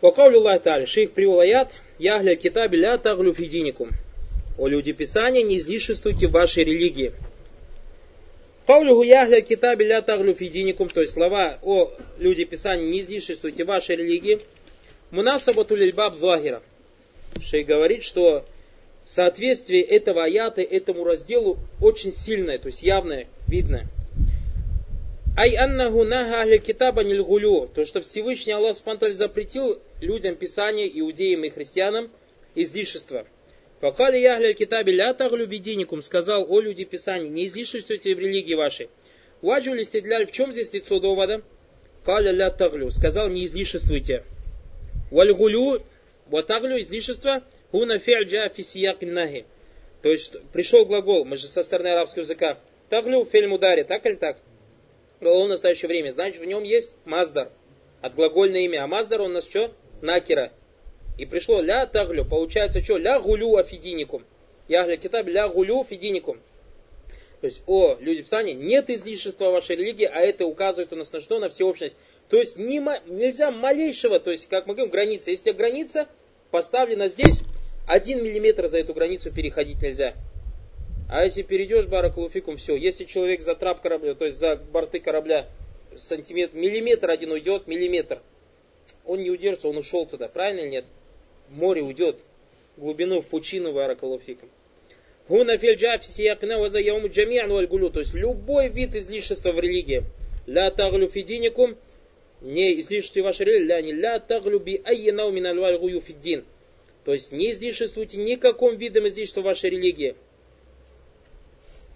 Вакаулю Аллах Та'аля, шейх привел аят, яхля китаби ля таглю фидиникум. О люди Писания, не излишествуйте в вашей религии. Каулюху яхля китаби ля таглю фидиникум, то есть слова о люди Писания, не излишествуйте в вашей религии. Мунасабату лильбаб захира. Шейх говорит, что соответствие этого аята этому разделу очень сильное, то есть явное, видное. Ай аннаху наха ахля китаба нильгулю. То, что Всевышний Аллах Субтитры запретил людям Писания, иудеям и христианам, излишества. Факали яхля китаби ля таглю видиникум, сказал, о люди Писания, не излишествуйте в религии вашей. Ваджу листедляль, в чем здесь лицо довода? Каля ля таглю, сказал, не излишествуйте. Вальгулю, ватаглю, излишество, хуна фи'джа фисияк нахи. То есть пришел глагол, мы же со стороны арабского языка. Таглю фель мудари, так или так? Глагол в настоящее время. Значит, в нем есть маздар. От глагольное имя. А маздар он у нас что? Накера. И пришло ля таглю. Получается что? Ля гулю афидиникум. Ягля китаб ля гулю фидиникум. То есть, о, люди Писания, нет излишества вашей религии, а это указывает у нас на что? На всеобщность. То есть, не, нельзя малейшего, то есть, как мы говорим, граница. Если граница поставлена здесь, один миллиметр за эту границу переходить нельзя. А если перейдешь баракулуфикум, все. Если человек за трап корабля, то есть за борты корабля сантиметр, миллиметр один уйдет, миллиметр, он не удержится, он ушел туда, правильно или нет? Море уйдет, глубину, в пучину баракулуфикум. Вальгулю. То есть любой вид излишества в религии. Ля таглю фидиникум. Не излишествуйте вашей религии. Ля не ля таглю би айянау миналь фиддин. То есть не излишествуйте никаком видом излишества вашей религии.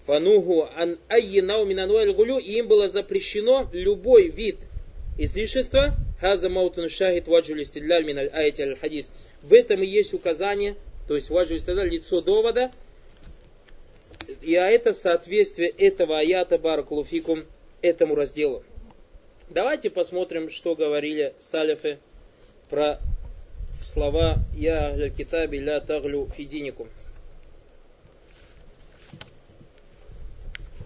Фануху ан айинау минануэль гулю, и им было запрещено любой вид излишества. Хаза маутун шахид ваджу листидляль миналь аяти аль хадис. В этом и есть указание, то есть ваджу листидляль, лицо довода. И а это соответствие этого аята баракулуфикум этому разделу. Давайте посмотрим, что говорили салифы про слова «Я китаби ля таглю фидиникум».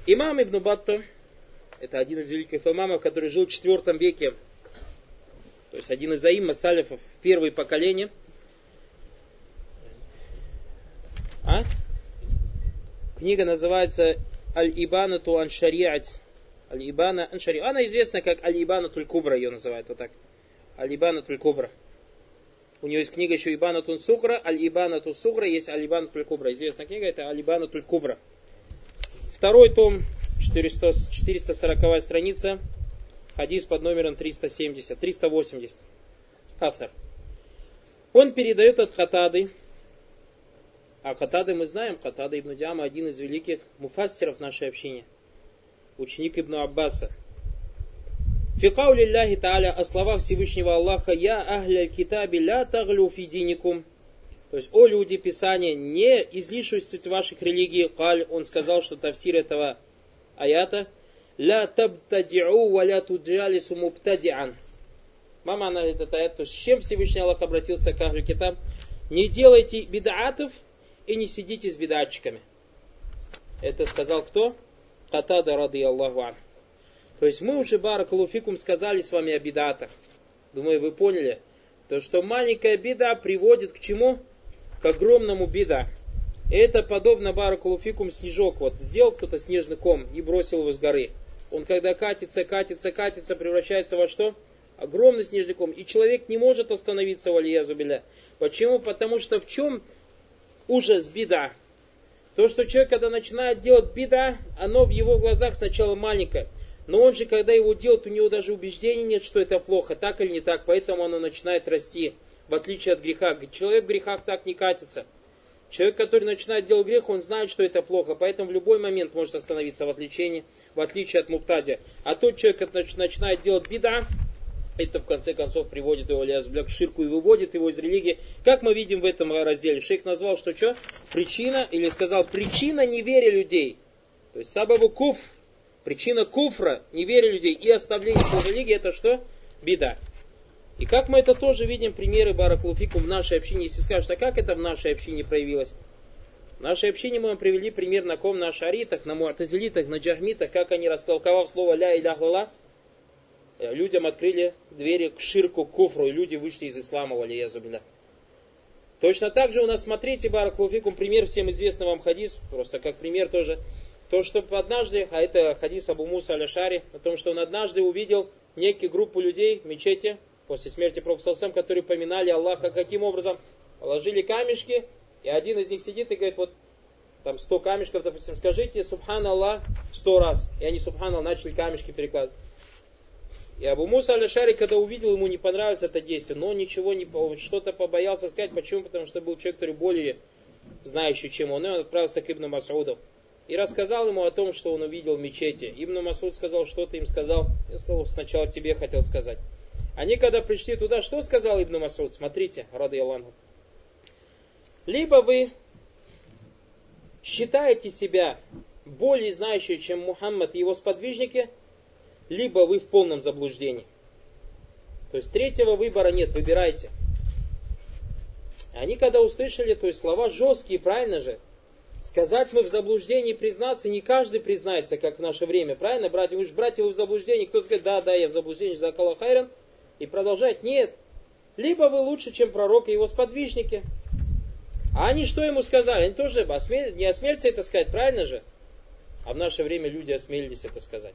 Имам Ибн Батта, это один из великих имамов, который жил в IV веке, то есть один из аимма салифов, первое поколение. А? Книга называется Аль-Ибанату Аншариат. Аль-Ибана Аншари. Она известна как Аль-Ибанатуль Кубра, ее называют вот так. Аль-Ибанатуль Кубра. У нее есть книга еще Ибанатун Сукра, Аль-Ибанату Сукра, есть Аль-Ибанатуль Кубра. Известная книга, это Аль-Ибанатуль Кубра. Второй том, 400, 440 страница, хадис под номером 370, 380. Автор. Он передает от Хатады, а Хатады мы знаем, Хатада ибн Диама один из великих муфассеров нашей общины, ученик ибн Аббаса. Фикау лилляхи та'аля о словах Всевышнего Аллаха «Я ахля китаби ля таглю фидиникум» То есть, о люди Писания, не излишествуйте ваших религий. Каль, он сказал, что тавсир этого аята. Ля табтадиу ва ля туджалису. Мама, она этот аят, то с чем Всевышний Аллах обратился к Ахлю Китаб? Не делайте бедаатов и не сидите с бедатчиками. Это сказал кто? Катада рады Аллаху ан. То есть мы уже, Баракалуфикум, сказали с вами о бедатах. Думаю, вы поняли. То, что маленькая беда приводит к чему? Огромному беда. Это подобно баракулуфикум снежок. Вот сделал кто-то снежный ком и бросил его с горы. Он когда катится, катится, катится, превращается во что? Огромный снежный ком. И человек не может остановиться в алия зубиля. Почему? Потому что в чем ужас беда? То, что человек, когда начинает делать беда, оно в его глазах сначала маленькое. Но он же, когда его делает, у него даже убеждения нет, что это плохо, так или не так, поэтому оно начинает расти в отличие от греха. Человек в грехах так не катится. Человек, который начинает делать грех, он знает, что это плохо, поэтому в любой момент может остановиться в отличении, в отличие от муктади. А тот человек, который начинает делать беда, это в конце концов приводит его к ширку и выводит его из религии. Как мы видим в этом разделе, шейх назвал, что что? Причина, или сказал, причина неверия людей. То есть сабабу куф, причина куфра, неверия людей и оставления своей религии, это что? Беда. И как мы это тоже видим, примеры Баракулуфикум в нашей общине, если скажешь, а как это в нашей общине проявилось? В нашей общине мы вам привели пример на ком на ашаритах, на муатазилитах, на джахмитах, как они, растолковав слово ля илях лала, э, людям открыли двери к ширку, к куфру, и люди вышли из ислама, валиязубиля. Точно так же у нас, смотрите, Баракулуфикум, пример всем известный вам хадис, просто как пример тоже, то, что однажды, а это хадис Абу Муса Аляшари, о том, что он однажды увидел некую группу людей в мечети, после смерти Пророка которые поминали Аллаха, каким образом? Положили камешки, и один из них сидит и говорит, вот там 100 камешков, допустим, скажите Субхан Аллах 100 раз. И они Субхан Аллах начали камешки перекладывать. И Абу Муса Аль-Шари, когда увидел, ему не понравилось это действие, но ничего не, что-то побоялся сказать. Почему? Потому что был человек, который более знающий, чем он. И он отправился к Ибну Масуду. И рассказал ему о том, что он увидел в мечети. Ибн Масуд сказал, что ты им сказал. Я сказал, сначала тебе хотел сказать. Они когда пришли туда, что сказал Ибн Масуд? Смотрите, рады Аллаху. Либо вы считаете себя более знающим, чем Мухаммад и его сподвижники, либо вы в полном заблуждении. То есть третьего выбора нет, выбирайте. Они когда услышали, то есть слова жесткие, правильно же, сказать мы в заблуждении признаться, не каждый признается, как в наше время, правильно, братья? Вы же братья, вы в заблуждении, кто скажет, да, да, я в заблуждении, за Хайран, и продолжать, нет. Либо вы лучше, чем пророк и его сподвижники. А они что ему сказали? Они тоже осмель... не осмелятся это сказать, правильно же? А в наше время люди осмелились это сказать.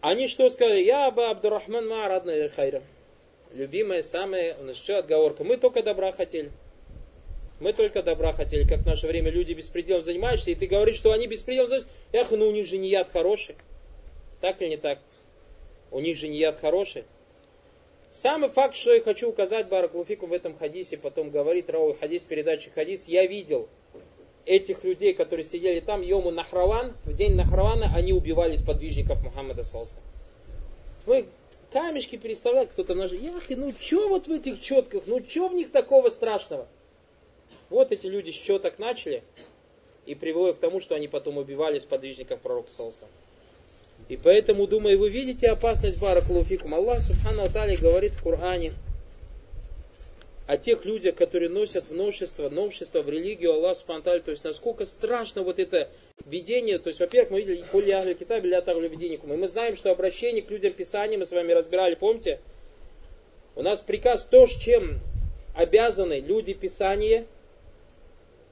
Они что сказали? Я Аба Абдурахман Маарадна Хайра. Любимая, самая, у нас что отговорка? Мы только добра хотели. Мы только добра хотели, как в наше время люди беспределом занимаются, и ты говоришь, что они беспределом занимаются. Эх, ну у них же не яд хороший. Так или не так? У них же не яд хороший. Самый факт, что я хочу указать Баракулуфику в этом хадисе, потом говорит Рау хадис, передачи хадис, я видел этих людей, которые сидели там, Йому Нахраван, в день Нахравана они убивали сподвижников Мухаммада Салста. Вы камешки переставляют, кто-то нажал, яхи, ну что вот в этих четках, ну что в них такого страшного? Вот эти люди с четок начали, и привело к тому, что они потом убивали сподвижников пророка Салста. И поэтому, думаю, вы видите опасность Баракулуфикум. Аллах Субхану Атали говорит в Коране о тех людях, которые носят в новшество, в религию Аллах Субхану То есть, насколько страшно вот это видение. То есть, во-первых, мы видели Хули Ахли Китаб Виденикум. И мы знаем, что обращение к людям Писания мы с вами разбирали, помните? У нас приказ то, с чем обязаны люди Писания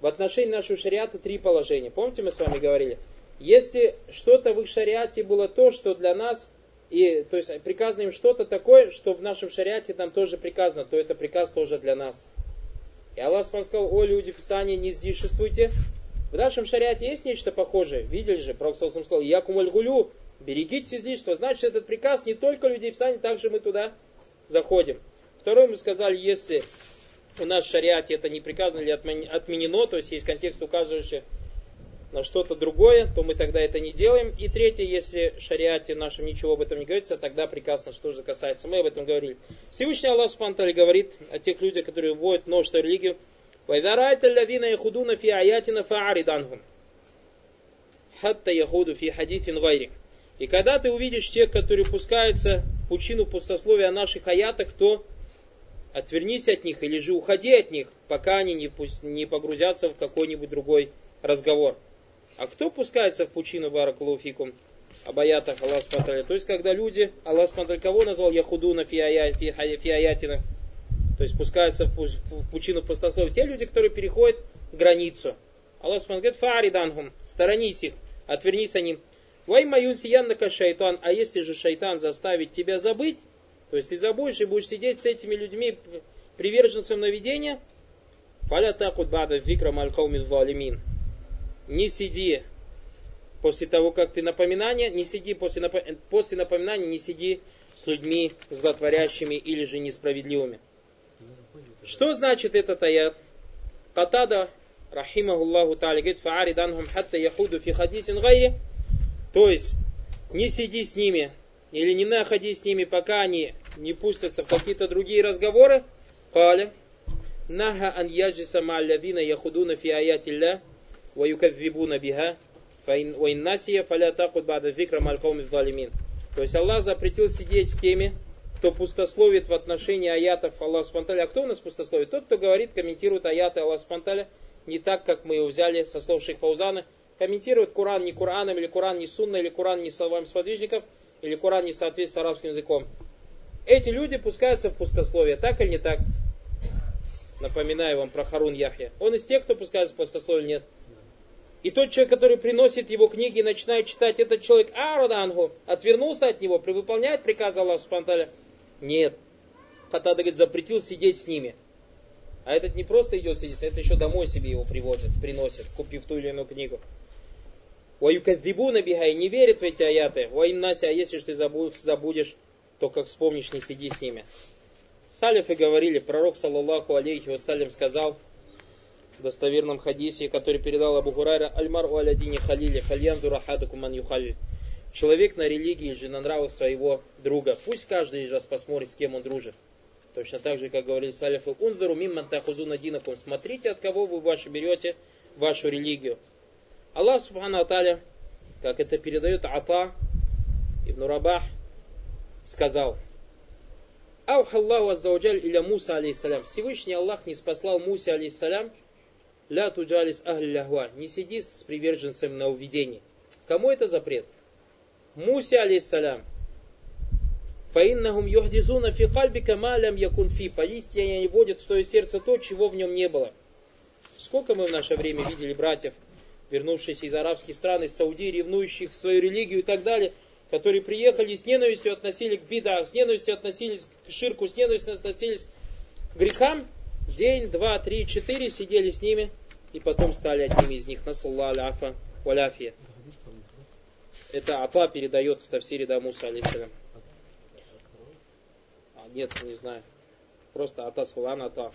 в отношении нашего шариата три положения. Помните, мы с вами говорили? Если что-то в их шариате было то, что для нас, и, то есть приказано им что-то такое, что в нашем шариате там тоже приказано, то это приказ тоже для нас. И Аллах сказал, о люди Писания, не здешествуйте. В нашем шариате есть нечто похожее. Видели же, Пророк сказал, я гулю, берегите излишества. Значит, этот приказ не только людей Писания, также мы туда заходим. Второе мы сказали, если у нас в шариате это не приказано или отменено, то есть есть контекст, указывающий на что-то другое, то мы тогда это не делаем. И третье, если в шариате нашем ничего об этом не говорится, тогда прекрасно, что же касается. Мы об этом говорили. Всевышний Аллах Субтитры говорит о тех людях, которые вводят множество религию. وَإِذَا الَّذِينَ يَخُدُونَ فِي آيَاتِنَا فَأَعْرِضْ عَنْهُمْ حَتَّى يَخُودُ فِي حَدِيثٍ غَيْرِ И когда ты увидишь тех, которые пускаются в пучину пустословия о наших аятах, то отвернись от них или же уходи от них, пока они не, не погрузятся в какой-нибудь другой разговор. А кто пускается в пучину Баракулуфикум? Об аятах Аллах Субтитры. То есть, когда люди, Аллах Субтитры кого назвал Яхудуна фиаятина? То есть, пускаются в пучину пустословия. Те люди, которые переходят границу. Аллах Субтитры говорит, фаариданхум, сторонись их, отвернись о ним. Вай маюн сияннака шайтан, а если же шайтан заставит тебя забыть, то есть ты забудешь и будешь сидеть с этими людьми, приверженцем наведения, фаля такут бада викра малькауми залимин не сиди после того, как ты напоминание, не сиди после, напо... после напоминания, не сиди с людьми злотворящими или же несправедливыми. Что значит этот аят? Катада, рахимахуллаху та'аля, говорит, фаари данхум хатта яхуду фи хадисин гайри. То есть, не сиди с ними, или не находи с ними, пока они не пустятся в какие-то другие разговоры. Каля, наха ан яджиса ма'аллавина яхудуна фи аятилля, وَيُكَذِّبُونَ بِهَا وَإِنْ نَسِيَ فَلَا تَقُدْ بَعْدَ ذِكْرَ مَالْقَوْمِ الظَّالِمِينَ То есть Аллах запретил сидеть с теми, кто пустословит в отношении аятов Аллаха Спанталя. А кто у нас пустословит? Тот, кто говорит, комментирует аяты Аллаха Спанталя не так, как мы его взяли со слов Шейх Фаузана, комментируют Коран не Кораном, или Коран не Сунной, или Коран не словами сподвижников, или Коран не в соответствии с арабским языком. Эти люди пускаются в пустословие, так или не так? Напоминаю вам про Харун Яхья. Он из тех, кто пускается в пустословие или нет? И тот человек, который приносит его книги и начинает читать, этот человек Арадангу, отвернулся от него, выполняет приказ Аллаха Субтитры? Нет. Хатада говорит, запретил сидеть с ними. А этот не просто идет сидеть, это еще домой себе его приводит, приносит, купив ту или иную книгу. Ваюкадзибу набегай, не верит в эти аяты. Ваиннаси, а если же ты забудешь, то как вспомнишь, не сиди с ними. Салифы говорили, пророк, саллаллаху алейхи вассалям, сказал достоверном хадисе, который передал Абу Хурайра, Альмар у алядине халили, хальян дурахадаку ман юхалиль. Человек на религии же на нравах своего друга. Пусть каждый из вас посмотрит, с кем он дружит. Точно так же, как говорили салифы, унзару мимман тахузуна динакум. Смотрите, от кого вы ваши берете вашу религию. Аллах Субхану Аталя, как это передает Ата Ибн Рабах, сказал, Аухаллаху Аззауджаль иля Муса алейхиссалям. Всевышний Аллах не спаслал Мусе алейхиссалям, ля туджалис ахли ляхва. Не сиди с приверженцем на уведении. Кому это запрет? Мусе алейхиссалям. Фаиннахум юхдизуна фи кальбика малям якун фи. Поистине они вводят в свое сердце то, чего в нем не было. Сколько мы в наше время видели братьев, вернувшиеся из арабских стран, из Саудии, ревнующих свою религию и так далее, которые приехали с ненавистью относились к бедах, с ненавистью относились к ширку, с ненавистью относились к грехам, день, два, три, четыре сидели с ними, и потом стали одними из них. Насалла аляфа валяфия. Это Ата передает в Тавсире да Муса, алейсалям. А, нет, не знаю. Просто Ата Сулан Ата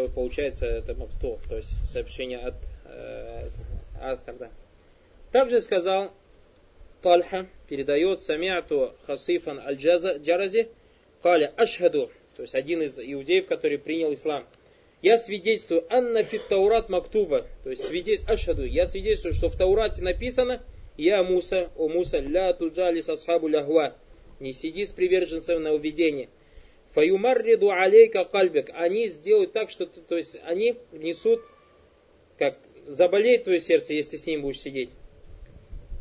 вот получается это кто, то есть сообщение от, э, от тогда. Также сказал Тальха, передает Самиату Хасифан Аль-Джарази, Каля Ашхаду, то есть один из иудеев, который принял ислам. Я свидетельствую, Анна фит Мактуба, то есть свидетельствую, Ашхаду, я свидетельствую, что в Таурате написано, я Муса, о Муса, ля туджали сасхабу лягва, не сиди с приверженцем на уведение. Фаюмарриду алейка кальбек. Они сделают так, что то есть они внесут, как заболеет твое сердце, если ты с ним будешь сидеть.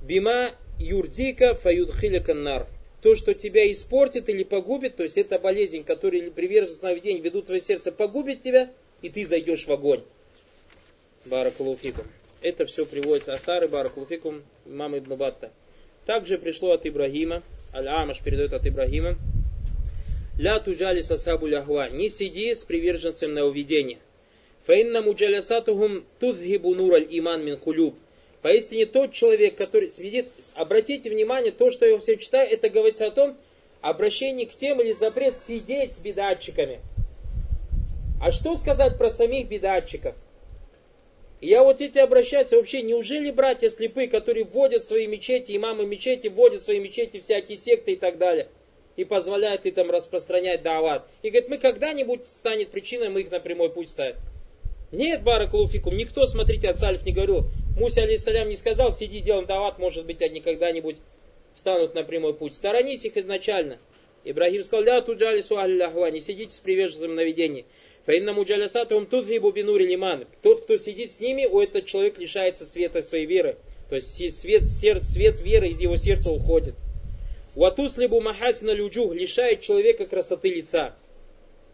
Бима юрдика фаюдхилика нар. То, что тебя испортит или погубит, то есть это болезнь, которая приверженцы сновидений ведут твое сердце, погубит тебя, и ты зайдешь в огонь. Баракулуфикум. Это все приводится Ахары, Баракулуфикум, мамы Ибн. Также пришло от Ибрагима, Аль-Амаш передает от Ибрагима, Ля туджали сасабу лягва. Не сиди с приверженцем на уведение. Фаинна муджалясатухум тузхибу нураль иман мин кулюб. Поистине тот человек, который свидит, обратите внимание, то, что я все читаю, это говорится о том, обращение к тем или запрет сидеть с бедатчиками. А что сказать про самих бедатчиков? Я вот эти обращаются, вообще, неужели братья слепые, которые вводят свои мечети, имамы мечети, вводят свои мечети всякие секты и так далее – и позволяет им распространять дават. И говорит, мы когда-нибудь станет причиной, мы их на прямой путь ставим. Нет, Баракулуфикум, никто, смотрите, от Салиф не говорил. Муся, алейсалям, не сказал, сиди, делаем дават, может быть, они когда-нибудь встанут на прямой путь. Сторонись их изначально. Ибрагим сказал, ля туджали суалляхва, не сидите с приверженцем наведения. Фаинна муджалясатум тузхибу бинури лиман. Тот, кто сидит с ними, у этого человек лишается света своей веры. То есть свет, свет, свет веры из его сердца уходит. Ватуслибу махасина люджух лишает человека красоты лица.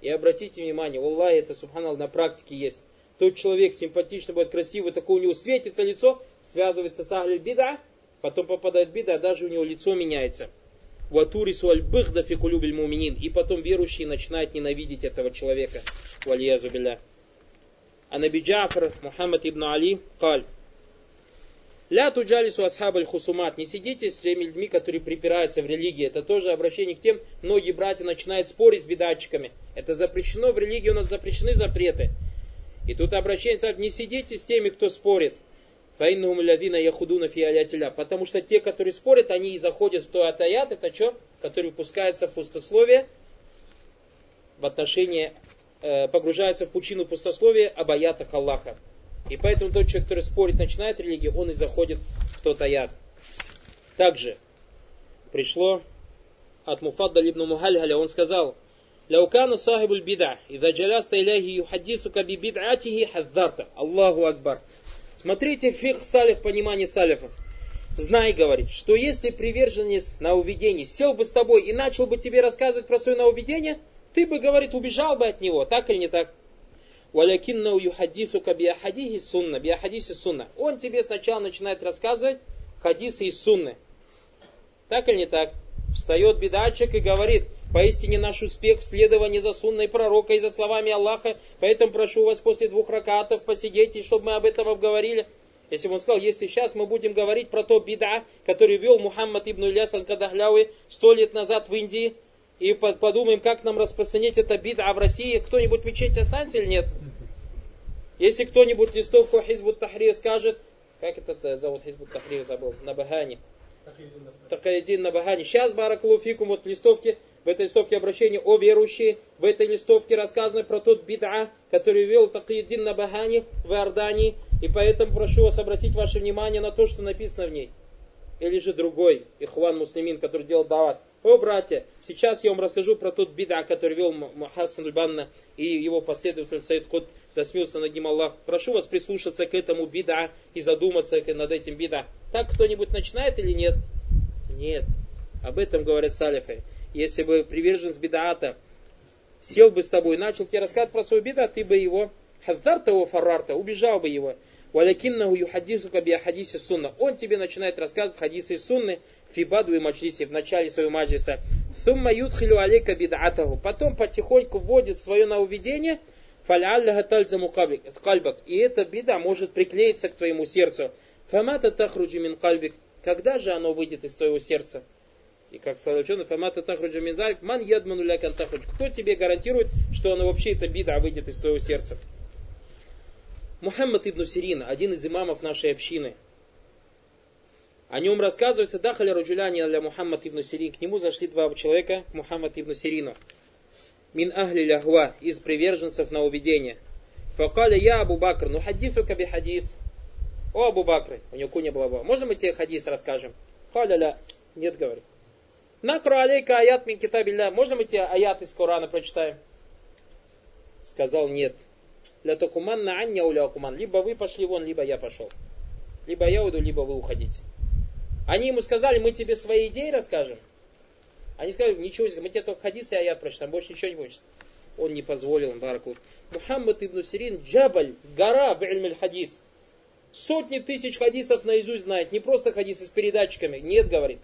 И обратите внимание, Аллах, это, субханал, на практике есть. Тот человек симпатичный, будет красивый, такой у него светится лицо, связывается с ахль бида, потом попадает в бида, а даже у него лицо меняется. Ватурису аль бихда фикулюбиль муминин. И потом верующие начинают ненавидеть этого человека. Валиязу билля. А Наби Джафар Мухаммад ибн Али, каль, Ля туджалису асхабаль хусумат. Не сидите с теми людьми, которые припираются в религии. Это тоже обращение к тем, многие братья начинают спорить с бедатчиками. Это запрещено, в религии у нас запрещены запреты. И тут обращение, не сидите с теми, кто спорит. Фаиннум лявина яхудуна фиалятиля. Потому что те, которые спорят, они и заходят в то атаят, это что? Который пускается в пустословие в отношении, э, погружается в пучину пустословия об аятах Аллаха. И поэтому тот человек, который спорит, начинает религию, он и заходит в тот аят. Также пришло от Муфадда ибн Мухальгаля, он сказал, Ляукана сахибуль бида, идha джаляста иляхи юхаддисука би бид'атихи хаздарта. Аллаху Акбар. Смотрите, фих салиф, понимание салифов. Знай, говорит, что если приверженец на уведение сел бы с тобой и начал бы тебе рассказывать про свое нововведение, ты бы, говорит, убежал бы от него, так или не так? Валякиннау юхадисука биахадихи сунна, биахадиси сунна. Он тебе сначала начинает рассказывать хадисы из сунны. Так или не так? Встает бедачик и говорит, поистине наш успех в следовании за сунной пророка и за словами Аллаха, поэтому прошу вас после двух ракатов посидеть, чтобы мы об этом обговорили. Если бы он сказал, если сейчас мы будем говорить про то бида, который вел Мухаммад ибн Ильяс аль-Кадахляуи сто лет назад в Индии, и подумаем, как нам распространить это бида в России, кто-нибудь мечеть останется или нет? Если кто-нибудь листовку Хизбут Тахрир скажет, как это зовут Хизбут Тахрир забыл, на Багане. Такаидин на Багане. Сейчас, Баракулуфикум, вот листовки, в этой листовке обращение о верующие, в этой листовке рассказано про тот бида, который вел Такаидин на Багане в Иордании, и поэтому прошу вас обратить ваше внимание на то, что написано в ней. Или же другой, Ихван Муслимин, который делал дават. О, братья, сейчас я вам расскажу про тот бида, который вел Хасан Банна и его последователь Саид Кут, да смился над ним Аллах. Прошу вас прислушаться к этому бида и задуматься над этим бида. Так кто-нибудь начинает или нет? Нет. Об этом говорят салифы. Если бы приверженец бидаата сел бы с тобой и начал тебе рассказывать про свой бида, ты бы его хазарта его фарарта, убежал бы его. Валякиннаху юхадисука би хадиси сунна. Он тебе начинает рассказывать хадисы из сунны фибаду и маджлиси в начале своего маджлиса. Сумма юдхилю алейка бидатаху. Потом потихоньку вводит свое нововведение. Фалялляха тальзаму кальбак. И эта беда может приклеиться к твоему сердцу. Фамата тахруджи мин кальбик. Когда же оно выйдет из твоего сердца? И как сказал ученый, фамата тахруджи мин залик, ман ядману лякан тахрудж. Кто тебе гарантирует, что оно вообще, эта бида, выйдет из твоего сердца? Мухаммад ибн Сирин, один из имамов нашей общины. О нем рассказывается, дахаля раджуляни для Мухаммад ибн Сирин. К нему зашли два человека, к Мухаммад ибн Сирину. Мин ахли лягва, из приверженцев на уведение. Факаля я Абу Бакр, ну хадифу каби хадиф. О, Абу Бакр, у него куня была. Можно мы тебе хадис расскажем? Каля ля. Нет, говорит. Накру алейка аят мин китабилля. Можно мы тебе аят из Корана прочитаем? Сказал нет. Ля токуман на анья уля куман. Либо вы пошли вон, либо я пошел. Либо я уйду, либо вы уходите. Они ему сказали, мы тебе свои идеи расскажем. Они сказали, ничего не мы тебе только хадисы и аят прочитаем, больше ничего не будешь. Он не позволил, Бараку. Мухаммад ибн Сирин, Джабаль, гора в хадис. Сотни тысяч хадисов наизусть знает. Не просто хадисы с передатчиками. Нет, говорит.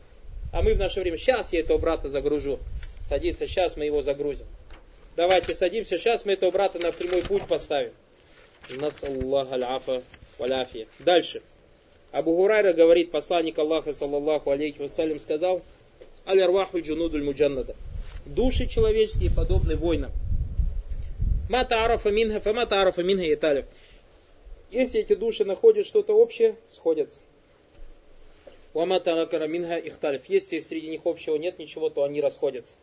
А мы в наше время, сейчас я этого брата загружу. Садится, сейчас мы его загрузим. Давайте садимся, сейчас мы этого брата на прямой путь поставим. Нас Аллах аль-афа валяфия. Дальше. Абу Гурайра говорит, посланник Аллаха, саллаллаху алейхи вассалям, сказал, аль-арваху джунудуль муджаннада. Души человеческие подобны воинам. Мата арафа минха, фамата арафа минха и талев. Если эти души находят что-то общее, сходятся. Уамата анакара минха ихталев. Если среди них общего нет ничего, то они расходятся.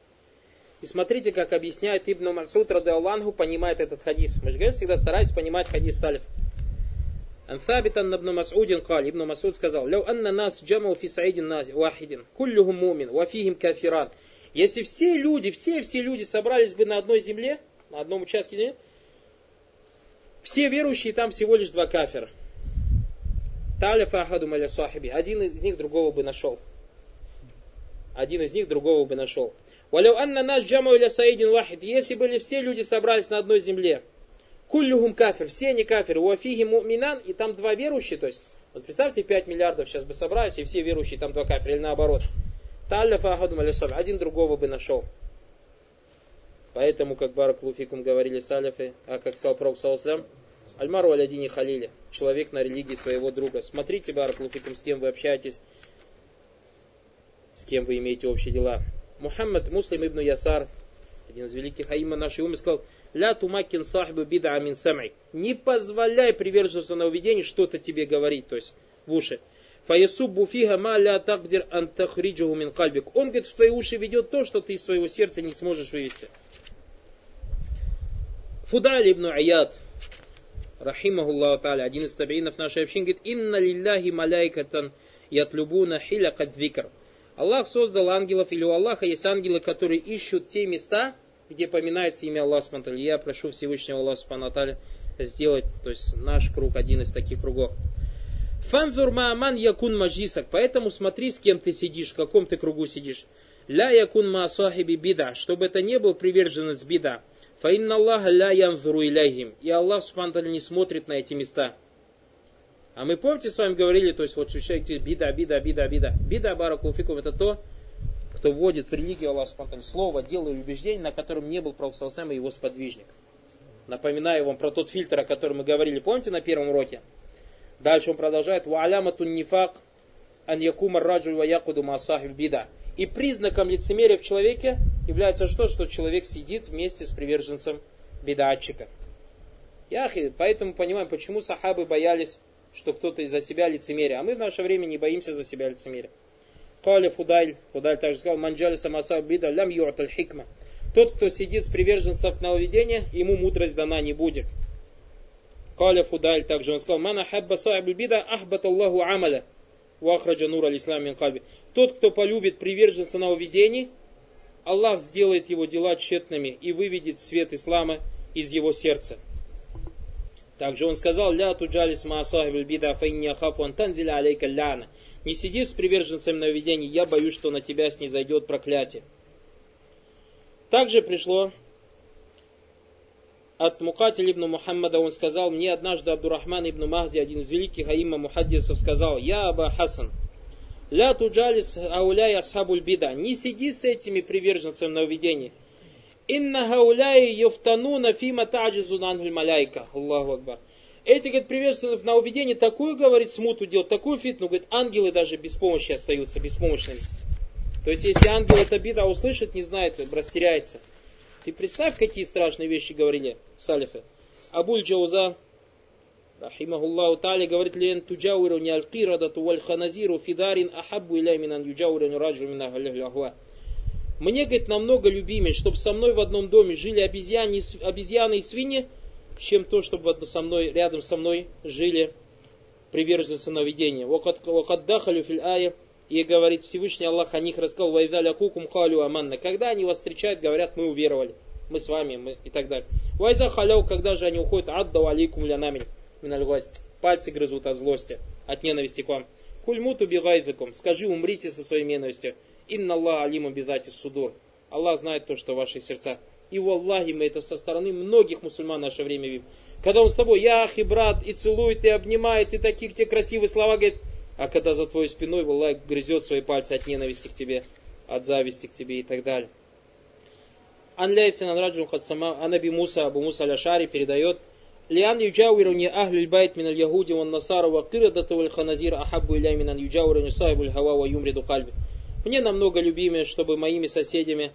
И смотрите, как объясняет Ибн Масуд Раде Аллаху, понимает этот хадис. Мы же всегда старайтесь понимать хадис салиф. Анфабитан ибн Масудин кал, Ибн Масуд сказал, «Лев анна нас джамал фи саидин вахидин, куллюхум мумин, вафихим кафиран». Если все люди, все-все люди собрались бы на одной земле, на одном участке земли, все верующие там всего лишь два кафира. Таляфа ахаду маля сахиби. Один из них другого бы нашел. Один из них другого бы нашел. Валяу анна наш джамау иля саидин вахид. Если были все люди собрались на одной земле. Куллюхум кафир. Все они кафиры. Уафихи муминан. И там два верующие. То есть, вот представьте, 5 миллиардов сейчас бы собрались, и все верующие там два кафира. Или наоборот. Талляфа ахадум Один другого бы нашел. Поэтому, как Барак Луфикум говорили салифы, а как сказал Пророк Саусалям, Альмару Алядини Халили, человек на религии своего друга. Смотрите, Барак Луфикум, с кем вы общаетесь, с кем вы имеете общие дела. Мухаммад Муслим ибн Ясар, один из великих аима нашей умы, сказал, «Ля тумакин сахбу бида амин самай». Не позволяй приверженцу на уведение что-то тебе говорить, то есть в уши. Фаясуббу фиха ма ля тагдир ан тахриджуху мин кальбик. Он, говорит, в твои уши ведет то, что ты из своего сердца не сможешь вывести. Фудаль ибн Аят, рахимахуллаху та'аля, один из табиинов нашей общины, говорит, «Инна лилляхи маляйкатан ятлюбуна хиля кадвикр». Аллах создал ангелов, или у Аллаха есть ангелы, которые ищут те места, где поминается имя Аллаха Субтитры. Я прошу Всевышнего Аллаха Субтитры сделать, то есть наш круг, один из таких кругов. Фанзур мааман якун маджисак. Поэтому смотри, с кем ты сидишь, в каком ты кругу сидишь. Ля якун маасахиби бида. Чтобы это не был приверженец бида. Фаинна Аллаха ля янзуру иляйхим. И Аллах Субхану не смотрит на эти места. А мы помните с вами говорили, то есть вот человек бида, бида, бида, бида. Бида, баракулфикум, это то, кто вводит в религию Аллаха Субхану слово, дело и убеждение, на котором не был Пророк и его сподвижник. Напоминаю вам про тот фильтр, о котором мы говорили, помните на первом уроке? Дальше он продолжает. Ва аляматун нифак ан якума раджуль ва якуду масахиб бида. И признаком лицемерия в человеке является что? Что человек сидит вместе с приверженцем бедатчика. Яхи, поэтому понимаем, почему сахабы боялись, что кто-то из-за себя лицемерия. А мы в наше время не боимся за себя лицемерия. Кали Фудайль, Фудайль также сказал, манджали самаса бида лям юаталь хикма. Тот, кто сидит с приверженцев нововведения, ему мудрость дана не будет. Каля Фудаль также он сказал, «Мана хабба бида ахбат Аллаху амаля». Вахраджа нур аль-ислам. Тот, кто полюбит приверженца нововведений, Аллах сделает его дела тщетными и выведет свет ислама из его сердца. Также он сказал, «Ля туджалис ма сахибуль бида фаинни ахафу антанзиля алейка ляна». Не сиди с приверженцем нововведений, я боюсь, что на тебя снизойдет проклятие. Также пришло от Мукатиль ибн Мухаммада, он сказал, мне однажды Абдурахман ибн Махди, один из великих аимма мухаддисов, сказал, я Аба Хасан, ля туджалис ауляй асхабуль бида, не сиди с этими приверженцами нововведений. Инна хауляй юфтануна фима таджизу нангуль маляйка. Аллаху Акбар. Эти, говорит, приверженцы нововведений такую, говорит, смуту делают, такую фитну, говорит, ангелы даже без помощи остаются, беспомощными. То есть, если ангел это бида услышит, не знает, растеряется. Ты представь, какие страшные вещи говорили салифы. Абуль Джауза, рахимахуллаху тали, говорит, лен туджауиру не аль-кирадату валь ханазиру фидарин ахаббу иля минан юджауиру раджу минаху Мне, говорит, намного любимее, чтобы со мной в одном доме жили обезьяны, обезьяны и свиньи, чем то, чтобы со мной, рядом со мной жили приверженцы. Вакад дахалю филь ая и говорит Всевышний Аллах о них рассказал, «Вайдаля кукум халю аманна». Когда они вас встречают, говорят, мы уверовали, мы с вами, мы и так далее. Вайза халяу, когда же они уходят, аддау алейкум лянамин, Пальцы грызут от злости, от ненависти к вам. Кульмуту бигайфикум, скажи, умрите со своей ненавистью. Инна Аллах алима бидати судур. Аллах знает то, что ваши сердца. И в Аллахе мы это со стороны многих мусульман в наше время видим. Когда он с тобой, яхи, брат, и целует, и обнимает, и таких те красивые слова говорит, а когда за твоей спиной Аллах грызет свои пальцы от ненависти к тебе, от зависти к тебе и так далее. Ан Ляйфин Анраджун Хадсама, Анаби Муса, Абу Муса Аляшари передает, Лиан юджауируни ахлюль байт миналь ягуди ван насара ва кирадату ханазир ахаббу иля минан юджауируни сахибуль хава ва юмриду. Мне намного любимее, чтобы моими соседями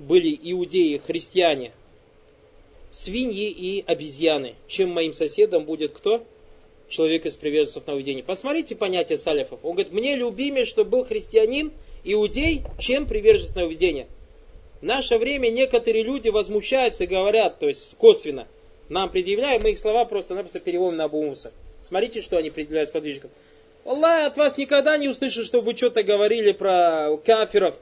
были иудеи, христиане, свиньи и обезьяны, чем моим соседом будет кто? Человек из приверженцев нововведений. Посмотрите понятие салифов. Он говорит, мне любимее, чтобы был христианин, иудей, чем приверженец нововведения. В наше время некоторые люди возмущаются и говорят, то есть косвенно, нам предъявляют, мы их слова просто-напросто переводим на Абумуса. Смотрите, что они предъявляют сподвижникам. Аллах от вас никогда не услышит, чтобы вы что-то говорили про кафиров.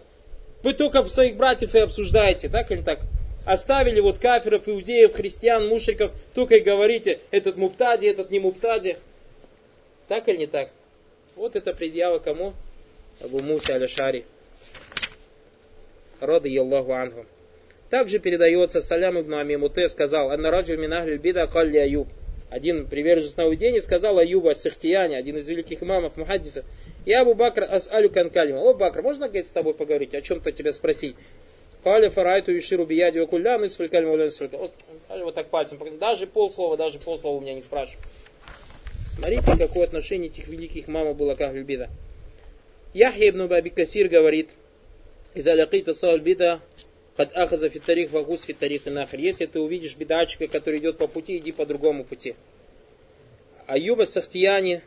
Вы только своих братьев и обсуждаете, так или так? Оставили вот кафиров, иудеев, христиан, мушриков, только и говорите, этот муптади, этот не муптади. Так или не так? Вот это предъява кому? Абу Муса Аля-Шари. Рады Аллаху Ангу. Также передается Салям ибн Амимуте сказал, «Анна раджу минахль бида калли Аюб». Один приверженец нововведения сказал Аюба Сахтияне, один из великих имамов Мухаддиса, «Я Абу Бакр ас'алю канкалима». «О, Бакр, можно, говорит, с тобой поговорить, о чем-то тебя спросить?» Каля фарайту юширу бияди кулля мы Вот так пальцем. Даже полслова, даже полслова у меня не спрашивают. Смотрите, какое отношение этих великих мама было к Ахлюбида. Яхья ибн Баби Кафир говорит, «Ида лакита сауль бида, кад ахаза фитарих вагус фитарих и нахр». Если ты увидишь бедачика, который идет по пути, иди по другому пути. Аюба Сахтияни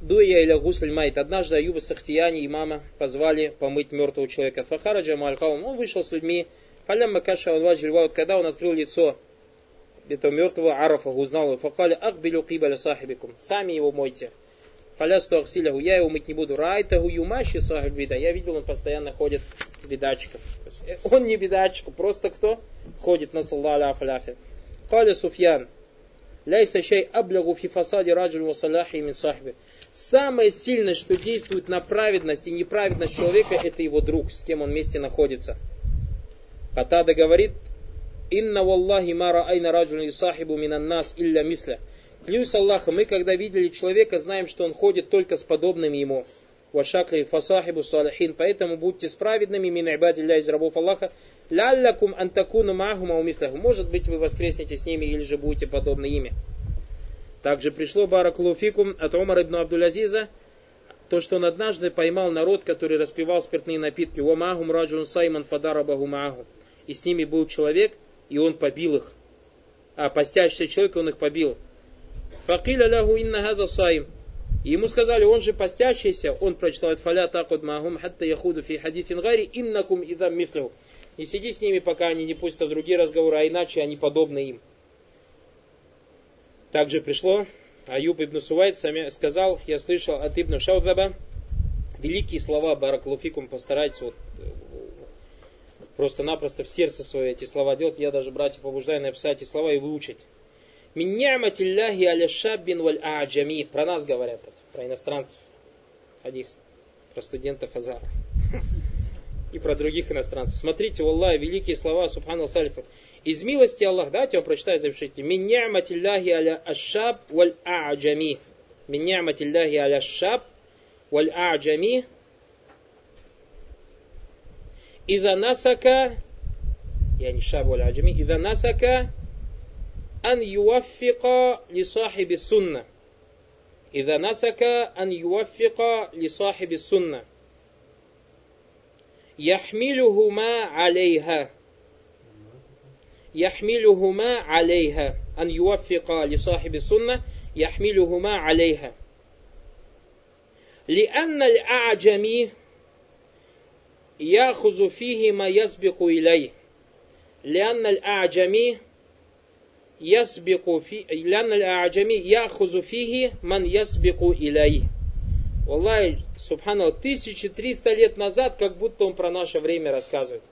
Дуя или гусль майт. Однажды Аюба Сахтияни мама позвали помыть мертвого человека. Фахараджа Малькаум. Он вышел с людьми. Фалям Макаша вот когда он открыл лицо этого мертвого Арафа, узнал его. Факали Ахбилю Кибаля Сахибикум. Сами его мойте. Фалясту Ахсиляху. Я его мыть не буду. Райтаху Юмаши Сахиб Бида. Я видел, он постоянно ходит с бедачиком. Э, он не бедачик, просто кто? Ходит на саллаля афаляфе. Каля Суфьян. Ляйса шай аблягу фи фасаде раджуль васаляхи мин сахби. Самое сильное, что действует на праведность и неправедность человека, это его друг, с кем он вместе находится. Хатада говорит, «Инна валлахи мара айна раджуль сахибу минан нас илля митля». Клянусь Аллахом, мы когда видели человека, знаем, что он ходит только с подобными ему. Вашакли фасахибу салихин. Поэтому будьте справедными, мин ибадилля из рабов Аллаха. Ляллакум антакуну махума умитляху. Может быть, вы воскреснете с ними или же будете подобны ими. Также пришло Баракулуфикум от Омара ибн Абдулязиза, то, что он однажды поймал народ, который распивал спиртные напитки. Уамахум раджун сайман фадарабаху маху. И с ними был человек, и он побил их. А постящийся человек, он их побил. Факиля лаху инна хаза сайм. И ему сказали, он же постящийся, он прочитал фаля такуд махум хатта яхуду фи хадифин гари иннакум идам мифлиху. Не сиди с ними, пока они не пустят в другие разговоры, а иначе они подобны им. Также пришло, Аюб ибн Сувайт сказал, я слышал от Ибн Шаузаба, великие слова Баракалуфикум, постарайтесь вот просто-напросто в сердце свое эти слова делать. Я даже, братья, побуждаю написать эти слова и выучить. Минняматилляхи аля шаббин валь аджами. Про нас говорят это, про иностранцев. Хадис. Про студентов Азара. И про других иностранцев. Смотрите, Аллах, великие слова Субхану Салифа. Из милости Аллах, давайте я вам прочитаю, запишите. Минняматилляхи аля ашаб валь аджами. Минняматилляхи аля шаб валь аджами. Ида насака, я не шаб валь аджами, ида насака أن يوفق لصاحب السنة. إذا نسك أن يوفق لصاحب السنة. يحملهما عليها. يحملهما عليها. أن يوفق لصاحب السنة يحملهما عليها. لأن الأعجمي يأخذ فيه ما يسبق إليه. لأن الأعجمي ясбику фи... Лян аджами яхузу фиги ман ясбику илай. Аллах, субхану, 1300 лет назад, как будто он про наше время рассказывает.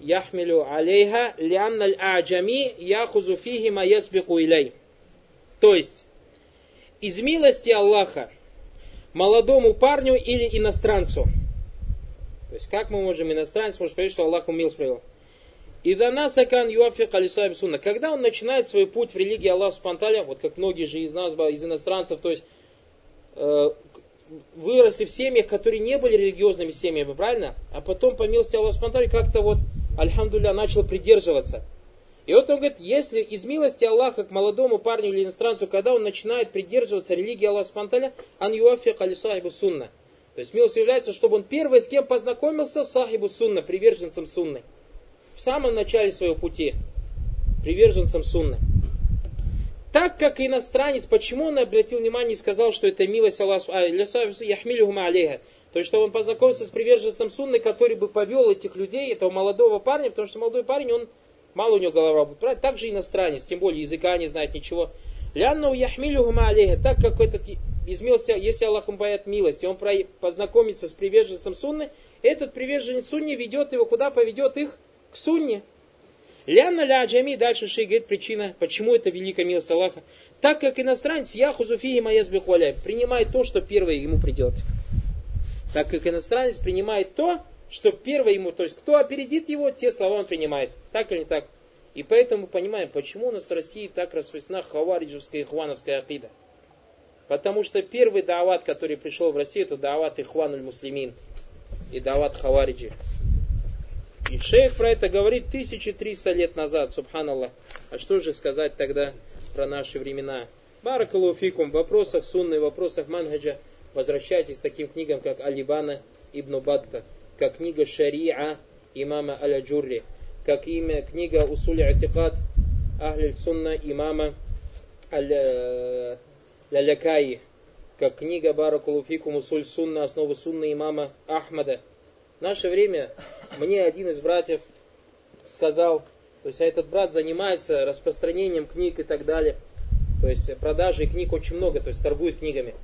Яхмилю алейха лян аджами яхузу фиги ма ясбику илай. То есть, из милости Аллаха молодому парню или иностранцу. То есть, как мы можем иностранец может сказать, что Аллах умил справил? И сакан юафик алисайб сунна. Когда он начинает свой путь в религии Аллаха Субтитры, вот как многие же из нас, из иностранцев, то есть э, выросли в семьях, которые не были религиозными семьями, правильно? А потом, по милости Аллаха Субтитры, как-то вот, альхамдулля, начал придерживаться. И вот он говорит, если из милости Аллаха к молодому парню или иностранцу, когда он начинает придерживаться религии Аллаха Субтитры, ан юафик алисайбу сунна. То есть милость является, чтобы он первый с кем познакомился, сахибу сунна, приверженцем сунны в самом начале своего пути приверженцем сунны. Так как иностранец, почему он обратил внимание и сказал, что это милость Аллаха, алейха, то есть, что он познакомился с приверженцем сунны, который бы повел этих людей, этого молодого парня, потому что молодой парень, он мало у него голова будет править, также иностранец, тем более языка не знает ничего. Лянну яхмилюхума алейха, так как этот из милости, если Аллах поет милость, и он познакомится с приверженцем сунны, этот приверженец сунни ведет его, куда поведет их? К сунне. Лянна ля джами, дальше шей говорит причина, почему это великая милость Аллаха. Так как иностранец, я хузуфии бихуаля, принимает то, что первое ему придет. Так как иностранец принимает то, что первое ему, то есть кто опередит его, те слова он принимает. Так или не так? И поэтому понимаем, почему у нас в России так распространена хавариджевская и ихвановская акида. Потому что первый дават, который пришел в Россию, это дават ихвануль муслимин и дават хавариджи. И шейх про это говорит 1300 лет назад, субханаллах. А что же сказать тогда про наши времена? Баракалуфикум, в вопросах сунны, в вопросах манхаджа, возвращайтесь к таким книгам, как Алибана ибн Батта, как книга Шариа имама Аля-Джурри, как имя книга Усули Атикад Ахлиль Сунна имама Лялякаи, как книга Баракулуфикум Усуль Сунна, основы Сунны имама Ахмада. В наше время мне один из братьев сказал, то есть а этот брат занимается распространением книг и так далее, то есть продажей книг очень много, то есть торгует книгами.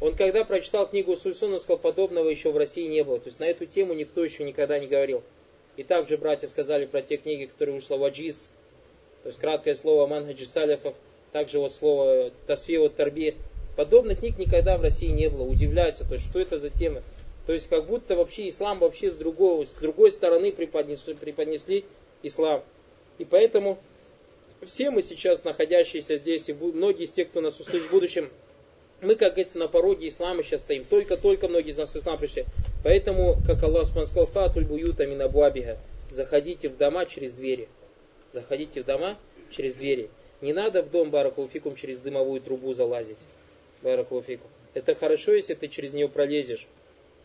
Он когда прочитал книгу Сульсона, сказал, подобного еще в России не было. То есть на эту тему никто еще никогда не говорил. И также братья сказали про те книги, которые вышла Аджиз, то есть краткое слово манхаджи салифов, также вот слово тасфи тарби. Подобных книг никогда в России не было. Удивляются, то есть что это за темы. То есть как будто вообще ислам вообще с другой, с другой стороны преподнесли, преподнесли ислам. И поэтому все мы сейчас, находящиеся здесь, и многие из тех, кто нас услышит в будущем, мы, как говорится, на пороге ислама сейчас стоим. Только-только многие из нас в ислам пришли. Поэтому, как Аллах сказал, фатуль буюта минабуабиха. Заходите в дома через двери. Заходите в дома через двери. Не надо в дом Баракулфикум через дымовую трубу залазить. Баракулфикум. Это хорошо, если ты через нее пролезешь.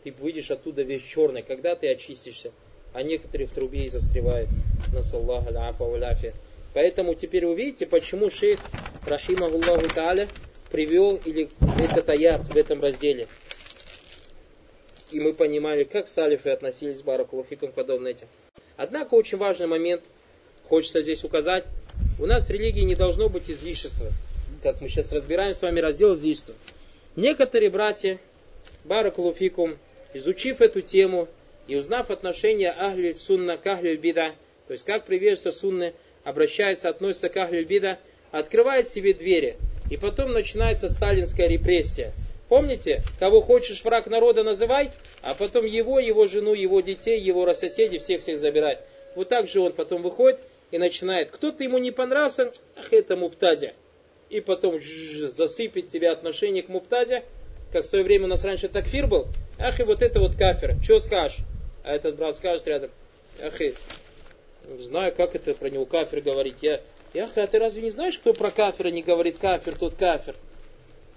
Ты выйдешь оттуда весь черный, когда ты очистишься. А некоторые в трубе и застревают. Насаллаху аляфа Поэтому теперь вы видите, почему шейх, рахимахуллаху та'аля, привел или этот аят в этом разделе. И мы понимали, как салифы относились к Баракулуфикам подобно этим. Однако очень важный момент, хочется здесь указать, у нас в религии не должно быть излишества. Как мы сейчас разбираем с вами раздел излишества. Некоторые братья, Баракулуфикум, изучив эту тему и узнав отношение Ахли Сунна к Ахли Бида, то есть как приверженцы Сунны обращаются, относятся к Ахли Бида, открывает себе двери – и потом начинается сталинская репрессия. Помните, кого хочешь враг народа называй, а потом его, его жену, его детей, его соседей, всех-всех забирать. Вот так же он потом выходит и начинает. Кто-то ему не понравился, ах, это Муптадя. И потом засыпет тебя отношение к Муптаде, как в свое время у нас раньше такфир был. Ах, и вот это вот кафир. Что скажешь? А этот брат скажет рядом. Ах, и знаю, как это про него кафир говорить. Я Яха, а ты разве не знаешь, кто про кафира не говорит кафир, тот кафир?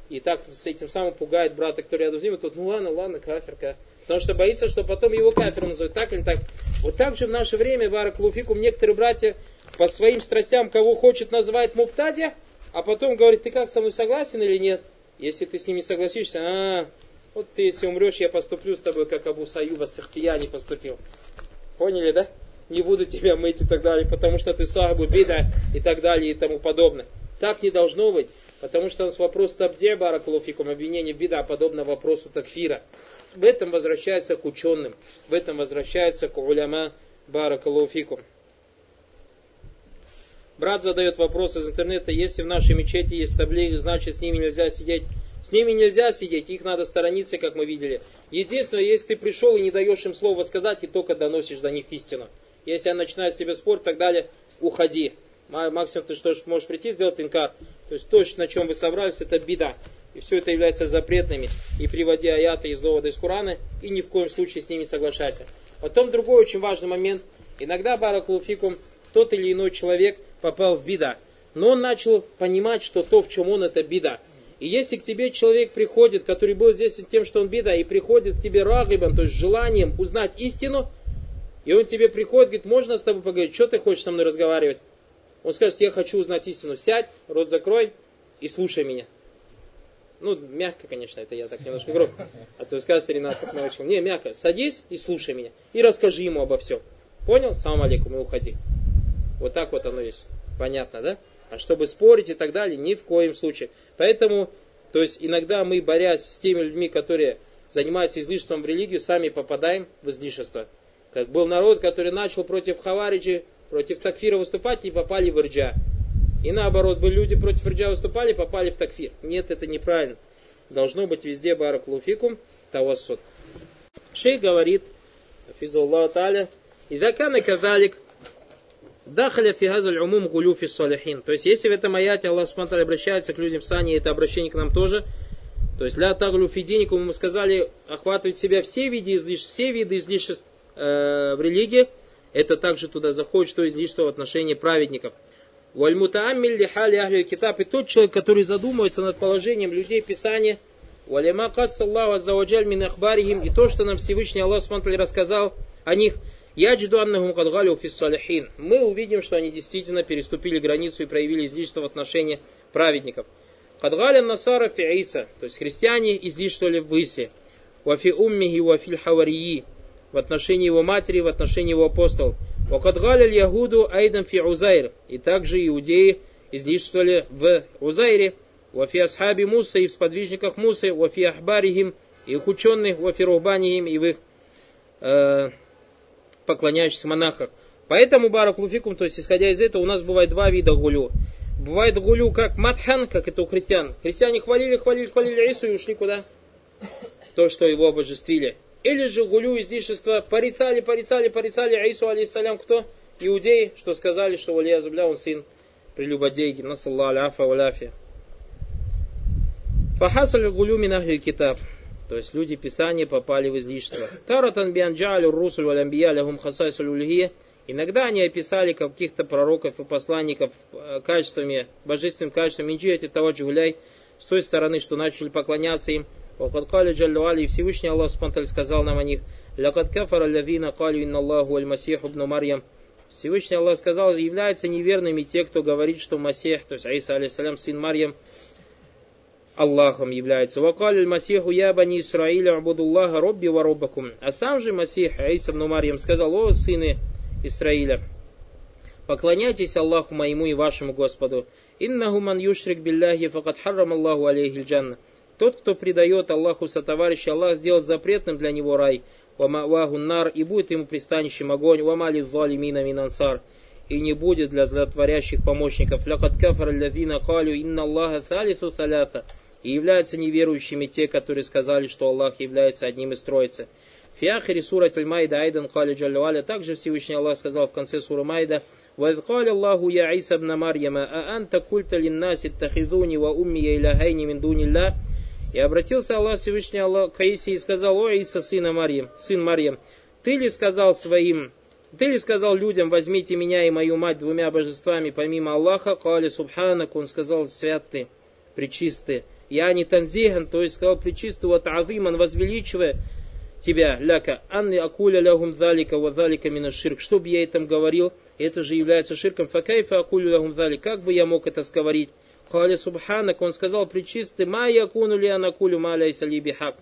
И так с этим самым пугает брата, кто рядом с ним, и тот, ну ладно, ладно, кафир, кафир. Потому что боится, что потом его кафиром назовут, так или так. Вот так же в наше время, Барак Луфикум, некоторые братья по своим страстям, кого хочет, называет Муптадя, а потом говорит, ты как, со мной согласен или нет? Если ты с ними согласишься, а, вот ты если умрешь, я поступлю с тобой, как Абу Саюба с не поступил. Поняли, да? не буду тебя мыть и так далее, потому что ты сахабу бида и так далее и тому подобное. Так не должно быть, потому что у нас вопрос табде баракулуфикум, обвинение бида, подобно вопросу такфира. В этом возвращается к ученым, в этом возвращается к уляма баракулуфикум. Брат задает вопрос из интернета, если в нашей мечети есть таблик, значит с ними нельзя сидеть. С ними нельзя сидеть, их надо сторониться, как мы видели. Единственное, если ты пришел и не даешь им слова сказать, и только доносишь до них истину. Если я начинаю с тебя спор и так далее, уходи. Максимум ты что можешь прийти сделать инкар. То есть то, на чем вы собрались, это беда. И все это является запретными. И приводи аяты из довода из Корана, и ни в коем случае с ними соглашайся. Потом другой очень важный момент. Иногда, баракулуфикум, тот или иной человек попал в беда. Но он начал понимать, что то, в чем он, это беда. И если к тебе человек приходит, который был здесь тем, что он беда, и приходит к тебе рагибом, то есть желанием узнать истину, и он тебе приходит, говорит, можно с тобой поговорить, что ты хочешь со мной разговаривать? Он скажет, я хочу узнать истину. Сядь, рот закрой и слушай меня. Ну, мягко, конечно, это я так немножко грубо. А то скажете, Ренат, как научил. Не, мягко. Садись и слушай меня. И расскажи ему обо всем. Понял? Салам алейкум и уходи. Вот так вот оно есть. Понятно, да? А чтобы спорить и так далее, ни в коем случае. Поэтому, то есть иногда мы, борясь с теми людьми, которые занимаются излишеством в религию, сами попадаем в излишество. Как был народ, который начал против Хавариджи, против Такфира выступать и попали в Ирджа. И наоборот, были люди против Ирджа выступали, попали в Такфир. Нет, это неправильно. Должно быть везде бараклуфикум тавассуд. Шей говорит, Физуллаху Таля, и дакана кадалик, Дахаля фигазаль умум гулюфи салихин. То есть, если в этом аяте Аллах Субтитры обращается к людям в сане, это обращение к нам тоже. То есть, для таглю фидинику мы сказали, охватывать себя все виды излишеств, все виды излишеств, э, в религии, это также туда заходит, что излишество в отношении праведников. Вальмутааммиль лихали ахли китаб, и тот человек, который задумывается над положением людей Писания, Валима кассаллаху аззаваджаль мин ахбарихим, и то, что нам Всевышний Аллах Субтитры рассказал о них, Яджиду аннахум кадгалю фиссалихин. Мы увидим, что они действительно переступили границу и проявили излишество в отношении праведников. Кадгаля насара фи Иса, то есть христиане излишествовали в Исе. Вафи уммихи вафиль хаварии, в отношении его матери, в отношении его апостолов. Вакадгаляль Ягуду Айдан фи Узайр. И также иудеи излишествовали в Узайре, вафи асхаби Муса и в сподвижниках Мусы, вафи ахбарихим и их ученых, вафи рухбанихим и в их э, поклоняющихся монахах. Поэтому, бараклуфикум, то есть, исходя из этого, у нас бывает два вида гулю. Бывает гулю как матхан, как это у христиан. Христиане хвалили, хвалили, хвалили Ису и ушли куда? То, что его обожествили. Или же гулю излишества порицали, порицали, порицали Аису, алейсалям, кто? Иудеи, что сказали, что Валия Зубля, он сын прелюбодейки. Насалла аляфа валяфия. Фахасаль гулю минахли китаб. То есть люди Писания попали в излишество. Таратан бианджалю русуль валямбия лягум хасайсуль Иногда они описали каких-то пророков и посланников э, качествами, божественным качеством инджияти того джуляй, с той стороны, что начали поклоняться им. Вахадкали джаллуали, и Всевышний Аллах Спанталь сказал нам о них, «Лякад кафара лавина калю инна Аллаху аль Масиху бну Марьям». Всевышний Аллах сказал, являются неверными те, кто говорит, что Масех, то есть Аиса, алейсалям, сын Марьям, Аллахом является. Вакаль Масиху я бани Исраиля абудуллаха робби ва роббакум. А сам же Масих, Аиса Марьям, сказал, о сыны Исраиля, поклоняйтесь Аллаху моему и вашему Господу. Иннаху ман юшрик билляхи факад харрам Аллаху алейхи джанна. Тот, кто предает Аллаху сотоварища, Аллах сделал запретным для него рай. Вамаваху нар, и будет ему пристанищем огонь. Вамали залимина минансар. И не будет для злотворящих помощников. Лякат кафар лявина калю инна Аллаха салифу салята. И являются неверующими те, которые сказали, что Аллах является одним из троицы. Фиахири сура Аль-Майда Айдан Кали Джаллюаля. Также Всевышний Аллах сказал в конце суры Майда, وإذ قال الله يا عيسى ابن مريم أأنت قلت للناس اتخذوني وأمي إلهين من دون الله И обратился Аллах Всевышний Аллах к Иисе и сказал, о Иса, сына Марьям, сын Марьям, ты ли сказал своим, ты ли сказал людям, возьмите меня и мою мать двумя божествами помимо Аллаха, Кали Субханак, он сказал, свят ты, причистый, я не танзихан, то есть сказал причистый, вот азиман, возвеличивая, тебя, ляка, анны акуля лягум залика ва залика мина ширк. Что бы я этом говорил, это же является ширком. Факайфа акулю лягум залик. Как бы я мог это сказать? Каля субханак, он сказал причистый, ма якуну ли анакулю ма ляйса бихак.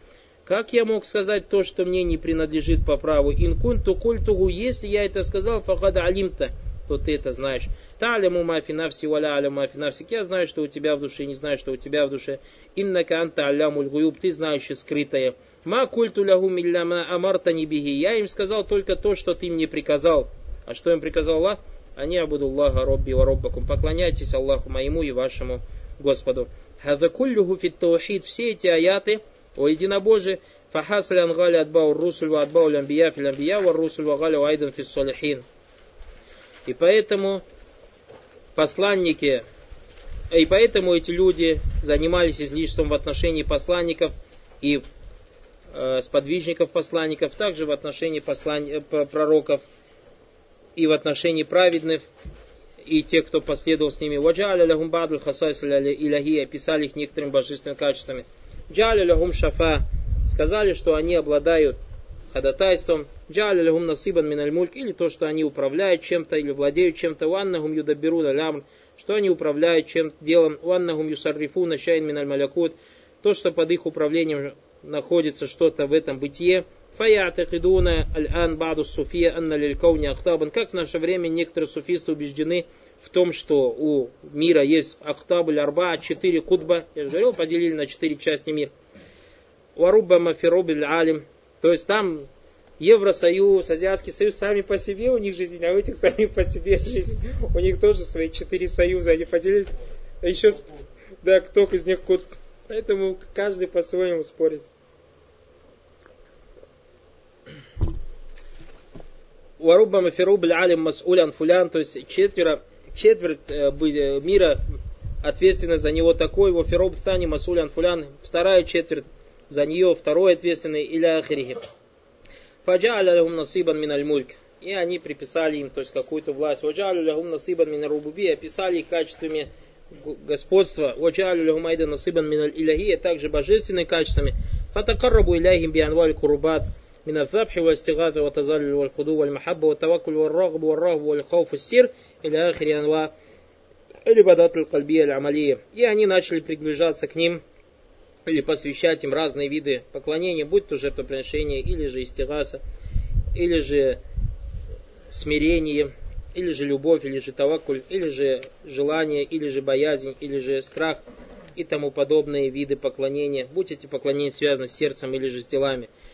Как я мог сказать то, что мне не принадлежит по праву? Инкунту культугу, если я это сказал, фахада алимта, то ты это знаешь. Таляму мафи навси валя аля мафи навсик. Я знаю, что у тебя в душе, не знаю, что у тебя в душе. Иннака анта алямуль гуюб, ты знаешь скрытое. Ма культу лягу милляма амарта не беги. Я им сказал только то, что ты мне приказал. А что им приказал Аллах? أن اعبدوا الله ربي وربكم. Поклоняйтесь Аллаху моему и вашему Господу. هذا كله في التوحيد. Все эти аяты о единобожии. فحصل أن غلا أتباع الرسل وأتباع الأنبياء في الأنبياء والرسل وغلوا أيضا في الصالحين. И поэтому посланники, и поэтому эти люди занимались излишеством в отношении посланников и э, сподвижников посланников, также в отношении послан... Э, пророков и в отношении праведных и тех, кто последовал с ними. وجعل لهم بعض الخصائص описали их некоторыми божественными качествами. جعل لهم شفاعة, сказали, что они обладают ходатайством. جعل لهم نصيبا من الملك, или то, что они управляют чем-то, или владеют чем-то. وأنهم يدبرون الأمر, что они управляют чем делом. وأنهم يصرفون شيئا من الملكوت, то, что под их управлением находится что-то в этом бытие. Фаятахидуна аль-ан баду суфия анна лилькауни ахтабан. Как в наше время некоторые суфисты убеждены в том, что у мира есть ахтаб арба, четыре кутба. Я же говорил, поделили на четыре части мира. Варубба мафирубиль алим. То есть там Евросоюз, Азиатский союз сами по себе, у них жизнь, а у этих сами по себе жизнь. У них тоже свои четыре союза, они поделили. А еще, да, кто из них кут. Поэтому каждый по-своему спорит. Варубба фируб алим масулян фулян, то есть четверо, четверть э, э, мира ответственна за него такой, во фируб тани масулян фулян, вторая четверть за нее второй ответственный или ахирихим. Фаджа'аля лахум насибан миналь мульк. И они приписали им, то есть какую-то власть. Ваджа'аля лахум насибан миналь рубуби. Описали их качествами господства. Ваджа'аля лахум айда насибан миналь иляхия. А также божественными качествами. Фатакаррабу илляхим бианваль курубат. من الذبح والاستغاثة والتذلل والخضوع والمحبة والتوكل والرغب والرهب والخوف والسير إلى آخر أنواع العبادات القلبية العملية. И они начали приближаться к ним или посвящать им разные виды поклонения, будь то жертвоприношение, или же истигаса, или же смирение, или же любовь, или же тавакуль, или же желание, или же боязнь, или же страх и тому подобные виды поклонения, будь эти поклонения связаны с сердцем или же с делами –